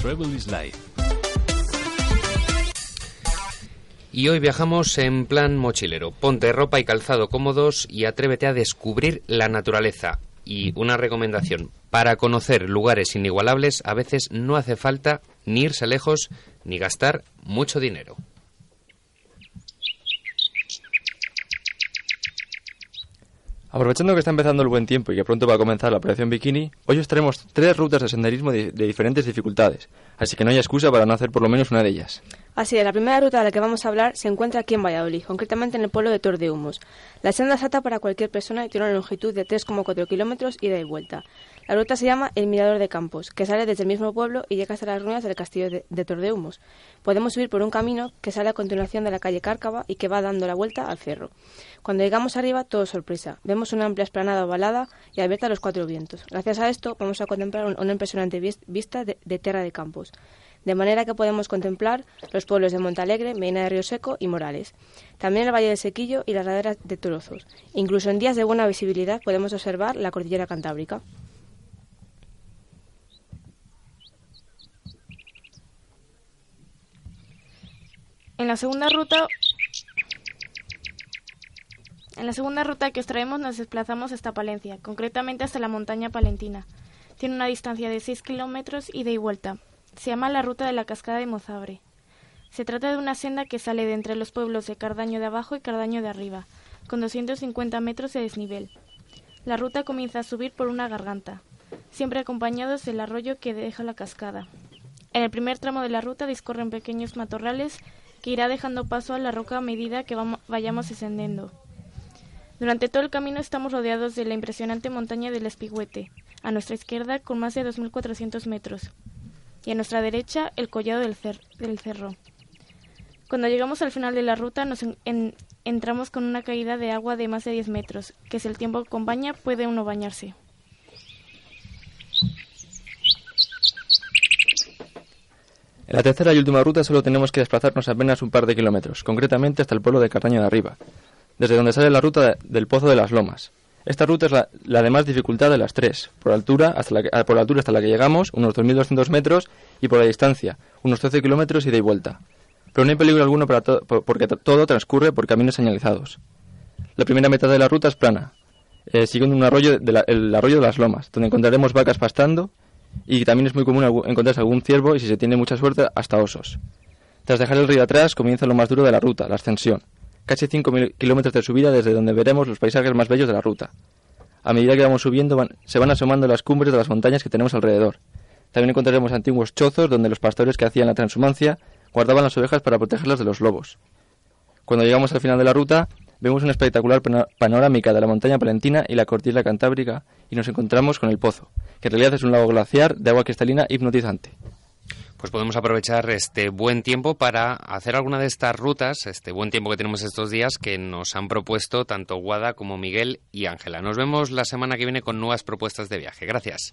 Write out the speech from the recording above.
Travel is Life. Y hoy viajamos en plan mochilero. Ponte ropa y calzado cómodos y atrévete a descubrir la naturaleza. Y una recomendación, para conocer lugares inigualables a veces no hace falta ni irse lejos ni gastar mucho dinero. Aprovechando que está empezando el buen tiempo y que pronto va a comenzar la operación Bikini, hoy os traemos tres rutas de senderismo de, de diferentes dificultades, así que no hay excusa para no hacer por lo menos una de ellas. Así es, la primera ruta de la que vamos a hablar se encuentra aquí en Valladolid, concretamente en el pueblo de Tor de Humos. La senda es apta para cualquier persona y tiene una longitud de 3,4 kilómetros ida y vuelta. La ruta se llama El Mirador de Campos, que sale desde el mismo pueblo y llega hasta las ruinas del castillo de, de Tordehumos. Podemos subir por un camino que sale a continuación de la calle Cárcava y que va dando la vuelta al cerro. Cuando llegamos arriba, todo sorpresa. Vemos una amplia esplanada ovalada y abierta a los cuatro vientos. Gracias a esto, vamos a contemplar un- una impresionante vis- vista de, de Terra de Campos. De manera que podemos contemplar los pueblos de Montalegre, Medina de Río Seco y Morales. También el Valle del Sequillo y las laderas de Torozos. Incluso en días de buena visibilidad podemos observar la cordillera cantábrica. En la segunda ruta en la segunda ruta que os traemos nos desplazamos hasta Palencia, concretamente hasta la montaña palentina. Tiene una distancia de 6 kilómetros ida y vuelta. Se llama la ruta de la cascada de Mozabre. Se trata de una senda que sale de entre los pueblos de Cardaño de abajo y Cardaño de arriba, con 250 metros de desnivel. La ruta comienza a subir por una garganta, siempre acompañados del arroyo que deja la cascada. En el primer tramo de la ruta discurren pequeños matorrales que irá dejando paso a la roca a medida que vayamos descendiendo. Durante todo el camino estamos rodeados de la impresionante montaña del Espigüete, a nuestra izquierda con más de 2.400 metros, y a nuestra derecha el collado del, del cerro. Cuando llegamos al final de la ruta nos en- en- entramos con una caída de agua de más de 10 metros, que si el tiempo acompaña puede uno bañarse. En la tercera y última ruta solo tenemos que desplazarnos apenas un par de kilómetros, concretamente hasta el pueblo de Cardaño de Arriba, desde donde sale la ruta de- del Pozo de las Lomas. Esta ruta es la, de más dificultad de las tres, por altura, hasta la ah, por altura hasta la que llegamos, unos 2.200 metros, y por la distancia, unos 13 kilómetros ida y vuelta. Pero no hay peligro alguno para porque to- todo transcurre por caminos señalizados. La primera mitad de la ruta es plana, eh, siguiendo un arroyo, de la- el arroyo de las Lomas, donde encontraremos vacas pastando y también es muy común encontrarse algún ciervo y si se tiene mucha suerte hasta osos. Tras dejar el río atrás comienza lo más duro de la ruta, la ascensión. Casi 5 kilómetros de subida desde donde veremos los paisajes más bellos de la ruta. A medida que vamos subiendo se van asomando las cumbres de las montañas que tenemos alrededor. También encontraremos antiguos chozos donde los pastores que hacían la transhumancia guardaban las ovejas para protegerlas de los lobos. Cuando llegamos al final de la ruta, vemos una espectacular panorámica de la montaña palentina y la cordillera cantábrica y nos encontramos con el pozo, que en realidad es un lago glaciar de agua cristalina hipnotizante. Pues podemos aprovechar este buen tiempo para hacer alguna de estas rutas, este buen tiempo que tenemos estos días que nos han propuesto tanto Guada como Miguel y Ángela. Nos vemos la semana que viene con nuevas propuestas de viaje. Gracias.